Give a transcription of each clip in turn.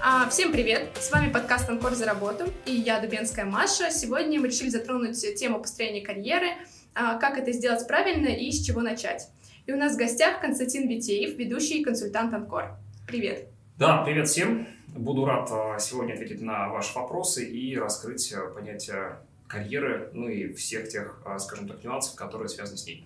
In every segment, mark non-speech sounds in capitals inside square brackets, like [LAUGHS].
А, всем привет! С вами подкаст «Анкор за работу» и я, Дубенская Маша. Сегодня мы решили затронуть тему построения карьеры, а, как это сделать правильно и с чего начать. И у нас в гостях Константин Витеев, ведущий консультант «Анкор». Привет! Да, привет всем! Буду рад а, сегодня ответить на ваши вопросы и раскрыть понятие карьеры, ну и всех тех, скажем так, нюансов, которые связаны с ней.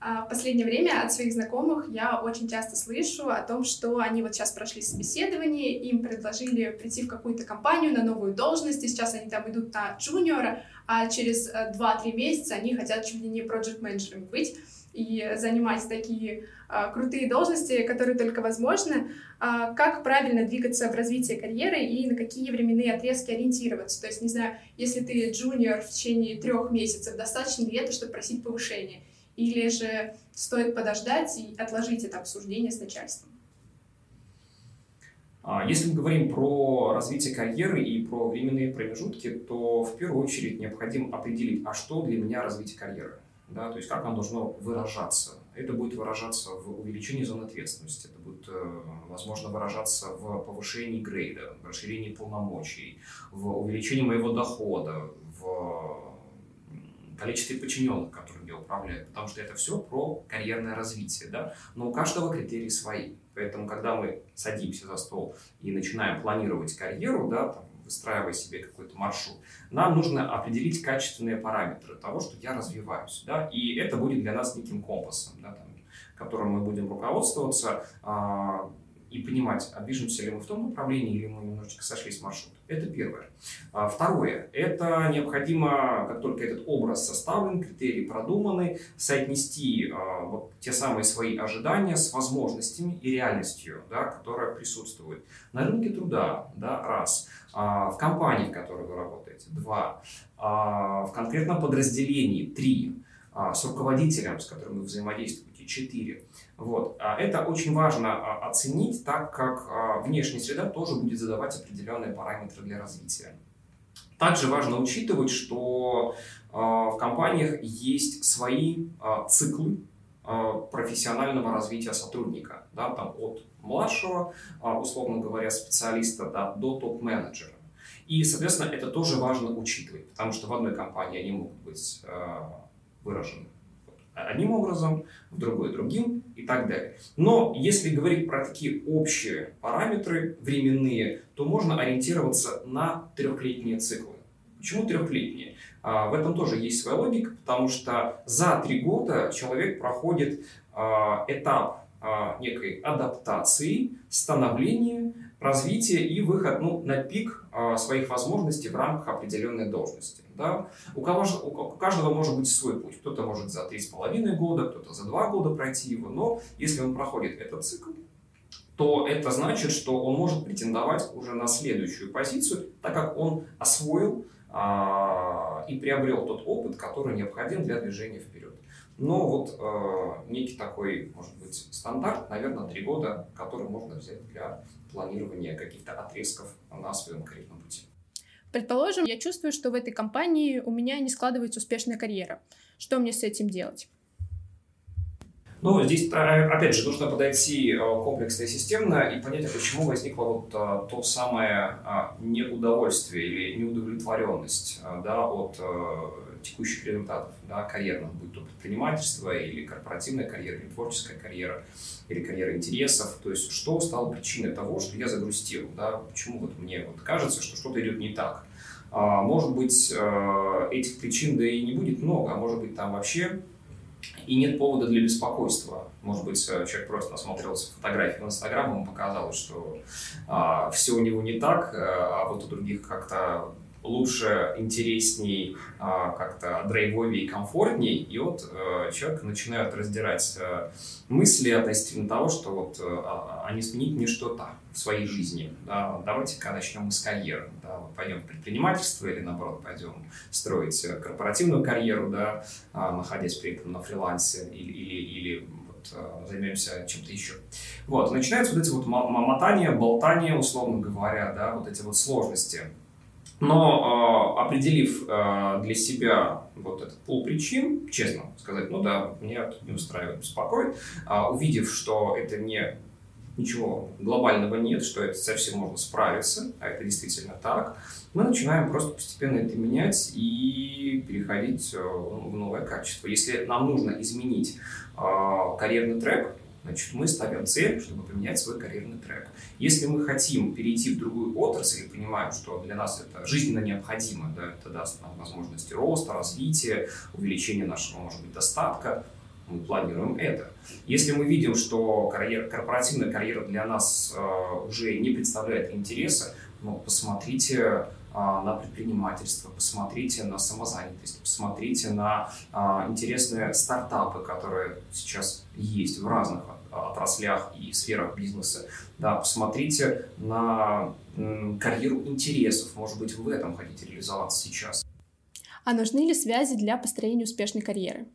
А, в последнее время от своих знакомых я очень часто слышу о том, что они вот сейчас прошли собеседование, им предложили прийти в какую-то компанию на новую должность, и сейчас они там идут на джуниора, а через 2-3 э, месяца они хотят чуть ли не проект-менеджерами быть и занимать такие а, крутые должности, которые только возможны. А, как правильно двигаться в развитии карьеры и на какие временные отрезки ориентироваться? То есть, не знаю, если ты джуниор в течение трех месяцев, достаточно ли это, чтобы просить повышение? Или же стоит подождать и отложить это обсуждение с начальством? А, если мы говорим про развитие карьеры и про временные промежутки, то в первую очередь необходимо определить, а что для меня развитие карьеры. Да, то есть как оно должно выражаться. Это будет выражаться в увеличении зоны ответственности, это будет, э, возможно, выражаться в повышении грейда, в расширении полномочий, в увеличении моего дохода, в количестве подчиненных, которым я управляю, потому что это все про карьерное развитие, да, но у каждого критерии свои. Поэтому, когда мы садимся за стол и начинаем планировать карьеру, да, там, выстраивая себе какой-то маршрут, нам нужно определить качественные параметры того, что я развиваюсь, да, и это будет для нас неким компасом, да, там, которым мы будем руководствоваться, а, понимать, а движемся ли мы в том направлении или мы немножечко сошлись с маршрута. Это первое. А второе. Это необходимо, как только этот образ составлен, критерии продуманы, соотнести а, вот те самые свои ожидания с возможностями и реальностью, да, которая присутствует. На рынке труда, да, раз. А, в компании, в которой вы работаете, два. В конкретном подразделении, три. А, с руководителем, с которым вы взаимодействуете, четыре. Вот. А это очень важно а, оценить, так как внешняя среда тоже будет задавать определенные параметры для развития. Также важно учитывать, что в компаниях есть свои циклы профессионального развития сотрудника, да, там от младшего, условно говоря, специалиста да, до топ-менеджера. И, соответственно, это тоже важно учитывать, потому что в одной компании они могут быть выражены одним образом, в другой другим и так далее. Но если говорить про такие общие параметры временные, то можно ориентироваться на трехлетние циклы. Почему трехлетние? А, в этом тоже есть своя логика, потому что за три года человек проходит а, этап а, некой адаптации, становления, развития и выход ну, на пик своих возможностей в рамках определенной должности. Да? У, кого, у каждого может быть свой путь. Кто-то может за три с половиной года, кто-то за два года пройти его. Но если он проходит этот цикл, то это значит, что он может претендовать уже на следующую позицию, так как он освоил а, и приобрел тот опыт, который необходим для движения вперед. Но вот э, некий такой, может быть, стандарт, наверное, три года, который можно взять для планирования каких-то отрезков на своем карьерном пути. Предположим, я чувствую, что в этой компании у меня не складывается успешная карьера. Что мне с этим делать? Ну, здесь, а, опять же, нужно подойти э, комплексно и системно и понять, а почему возникло вот а, то самое неудовольствие или неудовлетворенность да, от текущих результатов да, карьерных, будь то предпринимательство или корпоративная карьера, или творческая карьера, или карьера интересов. То есть, что стало причиной того, что я загрустил, да, почему вот мне вот кажется, что что-то идет не так. А, может быть, э, этих причин да и не будет много, а может быть, там вообще и нет повода для беспокойства. Может быть, э, человек просто осмотрелся фотографии в Инстаграм, ему показалось, что а, все у него не так, э, а вот у других как-то лучше, интересней, а, как-то драйвовее и комфортней. И вот э, человек начинает раздирать э, мысли относительно того, что вот э, а не сменить мне что-то в своей жизни. Да, давайте-ка начнем с карьеры. Да, вот пойдем в предпринимательство или, наоборот, пойдем строить корпоративную карьеру, да, а, находясь при этом на фрилансе или, или, или займемся чем-то еще. Вот, начинаются вот эти вот мотания, болтания, условно говоря, да, вот эти вот сложности. Но э, определив э, для себя вот этот пул причин, честно сказать, ну да, меня не устраивает, беспокоит, э, увидев, что это не ничего глобального нет, что это совсем можно справиться, а это действительно так, мы начинаем просто постепенно это менять и переходить э, в новое качество. Если нам нужно изменить карьерный трек, значит, мы ставим цель, чтобы поменять свой карьерный трек. Если мы хотим перейти в другую отрасль и понимаем, что для нас это жизненно необходимо, да, это даст нам возможности роста, развития, увеличения нашего, может быть, достатка, мы планируем это. Если мы видим, что карьер, корпоративная карьера для нас э, уже не представляет интереса, ну, посмотрите на предпринимательство, посмотрите на самозанятость, посмотрите на а, интересные стартапы, которые сейчас есть в разных отраслях и сферах бизнеса. Да, посмотрите на карьеру интересов. Может быть, вы в этом хотите реализоваться сейчас. А нужны ли связи для построения успешной карьеры?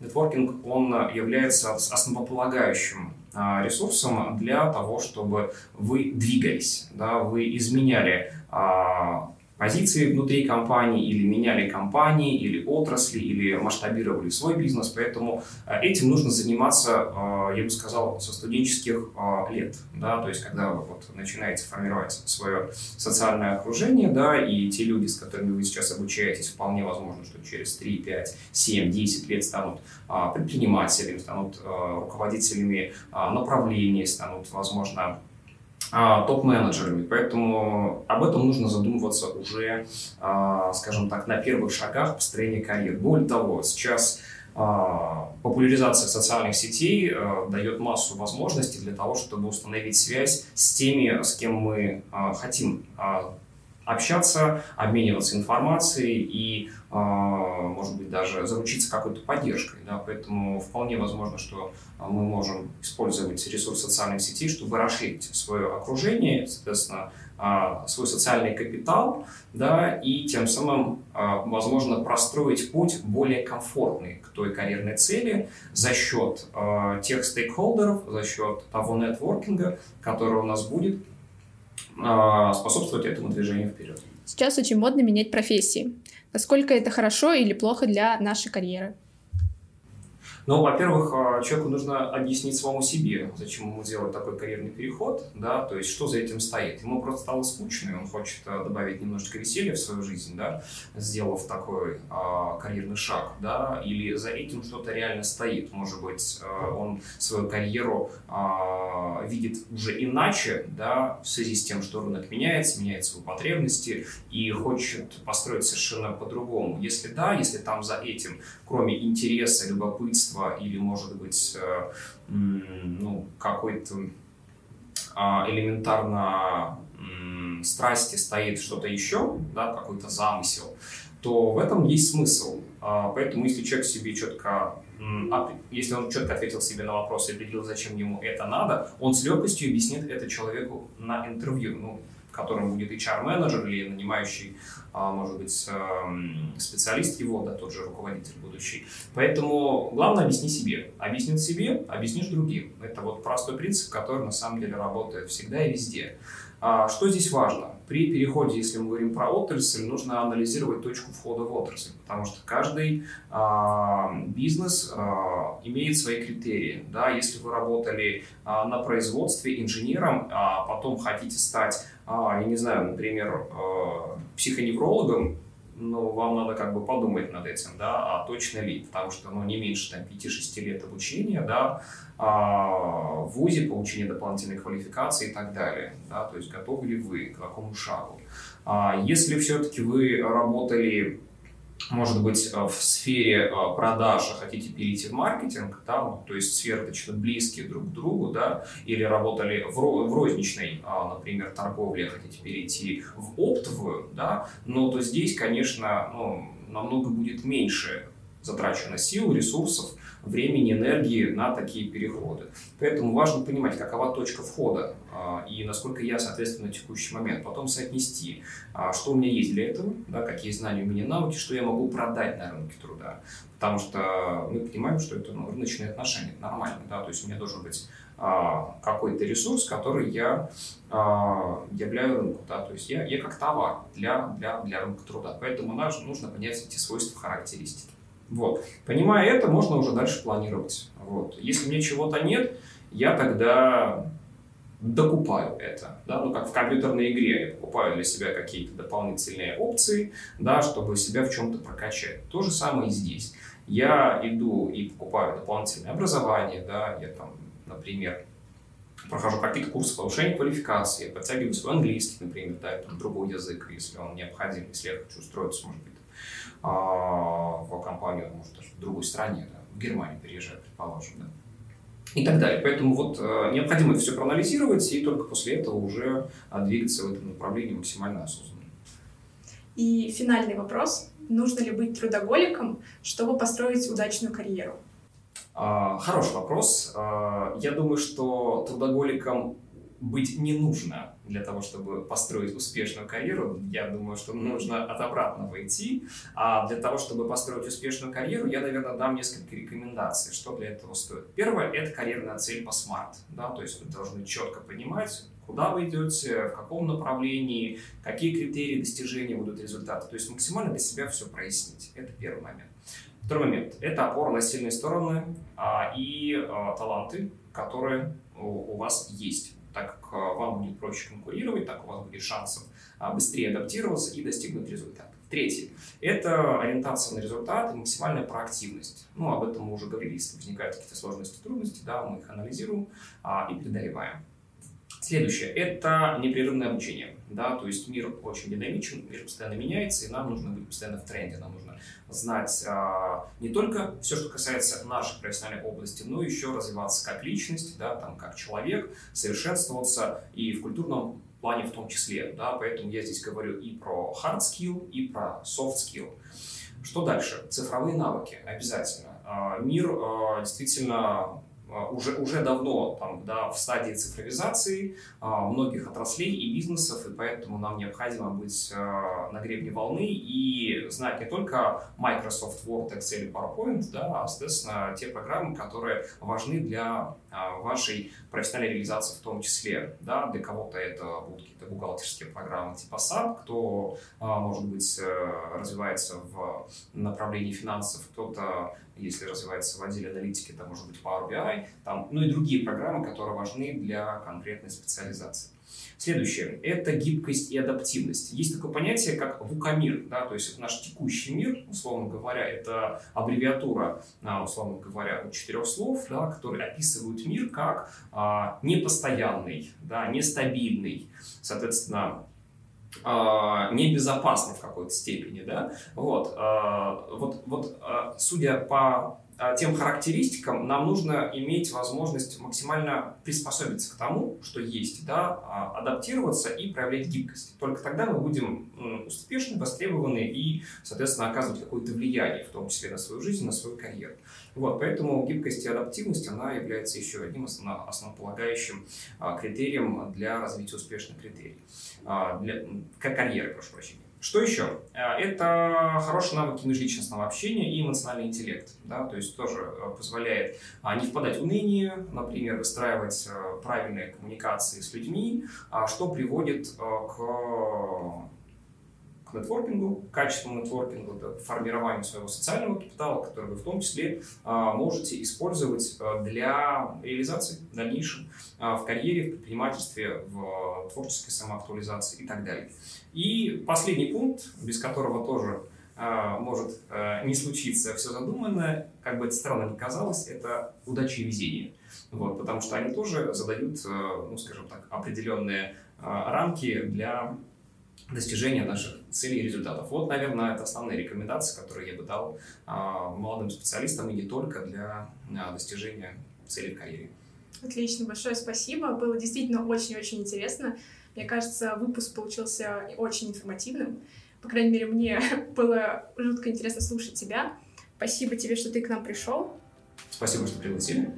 Нетворкинг, он является основополагающим а, ресурсом для того, чтобы вы двигались, да, вы изменяли а, позиции внутри компании, или меняли компании, или отрасли, или масштабировали свой бизнес. Поэтому э, этим нужно заниматься, э, я бы сказал, со студенческих э, лет. Да? То есть, когда вы вот начинаете формировать свое социальное окружение, да, и те люди, с которыми вы сейчас обучаетесь, вполне возможно, что через 3, 5, 7, 10 лет станут предпринимателями, станут руководителями направлений, станут, возможно, а, топ-менеджерами. Поэтому об этом нужно задумываться уже, а, скажем так, на первых шагах построения карьеры. Более того, сейчас а, популяризация социальных сетей дает массу возможностей для того, чтобы установить связь с теми, с кем мы хотим общаться, обмениваться информацией и, может быть, даже заручиться какой-то поддержкой. Да? Поэтому вполне возможно, что мы можем использовать ресурс социальных сетей, чтобы расширить свое окружение, соответственно, свой социальный капитал, да, и тем самым, возможно, простроить путь более комфортный к той карьерной цели за счет тех стейкхолдеров, за счет того нетворкинга, который у нас будет, а, способствовать этому движению вперед. Сейчас очень модно менять профессии. Насколько это хорошо или плохо для нашей карьеры? Ну, во-первых, а, человеку нужно объяснить самому себе, зачем ему делать такой карьерный переход, да, то есть что за этим стоит. Ему просто стало скучно, и он хочет а, добавить немножечко веселья в свою жизнь, да, сделав такой а, карьерный шаг, да, или за этим что-то реально стоит. Может быть, а, он свою карьеру а, видит уже иначе, да, в связи с тем, что рынок меняется, меняются его потребности, и хочет построить совершенно по-другому. Если да, если там за этим, кроме интереса, любопытства, творчества или, может быть, э, ну, какой-то а, элементарно страсти стоит что-то еще, да, какой-то замысел, то в этом есть смысл. А, поэтому если человек себе четко если он четко ответил себе на вопрос и определил, зачем ему это надо, он с легкостью объяснит это человеку на интервью. Ну, которым будет HR-менеджер или нанимающий, а, может быть, эм, специалист его, да, тот же руководитель будущий. Поэтому главное объясни себе. Объяснил себе, объяснишь другим. Это вот простой принцип, который на самом деле работает всегда и везде. А, что здесь важно? При переходе, если мы говорим про отрасль, нужно анализировать точку входа в отрасль, потому что каждый а, бизнес а, имеет свои критерии. Да? Если вы работали а, на производстве инженером, а потом хотите стать, а, я не знаю, например, а, психоневрологом, ну, вам надо как бы подумать над этим, да, а точно ли, потому что, ну, не меньше, там, 5-6 лет обучения, да, а, в ВУЗе, получения дополнительной квалификации и так далее, да, то есть готовы ли вы к такому шагу. А, если все-таки вы работали может быть, э, в сфере э, продаж, а хотите перейти в маркетинг, да, то есть сферы достаточно близкие друг к другу, да, или работали в, в розничной, а, например, торговле, хотите перейти в оптовую, да, но то здесь, конечно, ну, намного будет меньше затрачено сил, ресурсов, времени, энергии на такие переходы. Поэтому важно понимать, какова точка входа а, и насколько я, соответственно, на текущий момент. Потом соотнести, а, что у меня есть для этого, да, какие знания у меня навыки, что я могу продать на рынке труда. Потому что мы понимаем, что это ну, рыночные отношения, это нормально. Да? То есть у меня должен быть а, какой-то ресурс, который я являю рынку. Да? То есть я, я как товар для, для, для рынка труда. Поэтому нам нужно понять эти свойства, характеристики. Вот. Понимая это, можно уже дальше планировать. Вот. Если мне чего-то нет, я тогда докупаю это, да, ну как в компьютерной игре, я покупаю для себя какие-то дополнительные опции, да, чтобы себя в чем-то прокачать. То же самое и здесь. Я иду и покупаю дополнительное образование, да, я там, например, прохожу какие-то курсы повышения квалификации, подтягиваю свой английский, например, да, это другой язык, если он необходим, если я хочу устроиться, может быть, в компанию, может, даже в другой стране, да, в Германию переезжать, предположим, да и так далее. Поэтому вот э, необходимо это все проанализировать и только после этого уже э, двигаться в этом направлении максимально осознанно. И финальный вопрос. Нужно ли быть трудоголиком, чтобы построить удачную карьеру? А, хороший вопрос. А, я думаю, что трудоголиком быть не нужно для того, чтобы построить успешную карьеру. Я думаю, что нужно от обратного идти. А для того, чтобы построить успешную карьеру, я, наверное, дам несколько рекомендаций, что для этого стоит. Первое – это карьерная цель по смарт. Да? То есть вы должны четко понимать, куда вы идете, в каком направлении, какие критерии достижения будут результаты. То есть максимально для себя все прояснить. Это первый момент. Второй момент – это опора на сильные стороны а, и а, таланты, которые у, у вас есть так как а, вам будет проще конкурировать, так у вас будет шансов а, быстрее адаптироваться и достигнуть результата. Третье – это ориентация на результат и максимальная проактивность. Ну, об этом мы уже говорили, если возникают какие-то сложности, трудности, да, мы их анализируем а, и преодолеваем. Следующее – это непрерывное обучение. Да, то есть мир очень динамичен, мир постоянно меняется, и нам нужно быть постоянно в тренде, нам нужно знать а, не только все, что касается нашей профессиональной области, но еще развиваться как личность, да, там, как человек, совершенствоваться и в культурном плане в том числе. Да, поэтому я здесь говорю и про hard skill, и про soft skill. Что дальше? Цифровые навыки обязательно. А, мир а, действительно уже, уже давно там, да, в стадии цифровизации а, многих отраслей и бизнесов, и поэтому нам необходимо быть а, на гребне волны и знать не только Microsoft Word, Excel и PowerPoint, да, а, соответственно, те программы, которые важны для а, вашей профессиональной реализации в том числе. Да, для кого-то это будут какие-то бухгалтерские программы типа SAP, кто, а, может быть, э, развивается в направлении финансов, кто-то если развивается в отделе аналитики, это может быть Power BI, там, ну и другие программы, которые важны для конкретной специализации. Следующее – это гибкость и адаптивность. Есть такое понятие, как вукамир, да, то есть наш текущий мир, условно говоря, это аббревиатура, а, условно говоря, четырех слов, да, которые описывают мир как а, непостоянный, да, нестабильный. Соответственно, а, небезопасный в какой-то степени, да, вот, а, вот, вот, а, судя по тем характеристикам нам нужно иметь возможность максимально приспособиться к тому, что есть, да, а, адаптироваться и проявлять гибкость. Только тогда мы будем успешны, востребованы и, соответственно, оказывать какое-то влияние, в том числе на свою жизнь, на свою карьеру. Вот, поэтому гибкость и адаптивность, она является еще одним основополагающим а, критерием для развития успешных критерий, для, карьеры, прошу прощения. Что еще? Э, это хорошие навыки межличностного общения и эмоциональный интеллект. Да? То есть тоже э, позволяет а, не впадать в уныние, например, выстраивать э, правильные коммуникации с людьми, а, что приводит к к нетворкингу, качественному нетворкингу, к формированию своего социального капитала, который вы в том числе а, можете использовать для реализации в дальнейшем в карьере, в предпринимательстве, в творческой самоактуализации и так далее. И последний пункт, без которого тоже может не случиться все задуманное, как бы это странно ни казалось, это удача и везение. Вот, потому что они тоже задают, ну, скажем так, определенные рамки для достижения наших целей и результатов. Вот, наверное, это основные рекомендации, которые я бы дал э, молодым специалистам и не только для э, достижения целей в карьере. Отлично, большое спасибо. Было действительно очень-очень интересно. Мне кажется, выпуск получился очень информативным. По крайней мере, мне [LAUGHS] было жутко интересно слушать тебя. Спасибо тебе, что ты к нам пришел. Спасибо, что пригласили.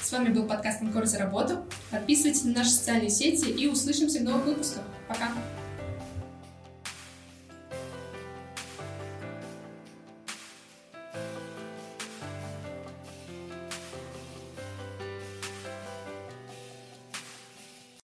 С вами был подкаст «Анкор за работу». Подписывайтесь на наши социальные сети и услышимся в новых выпусках. Пока!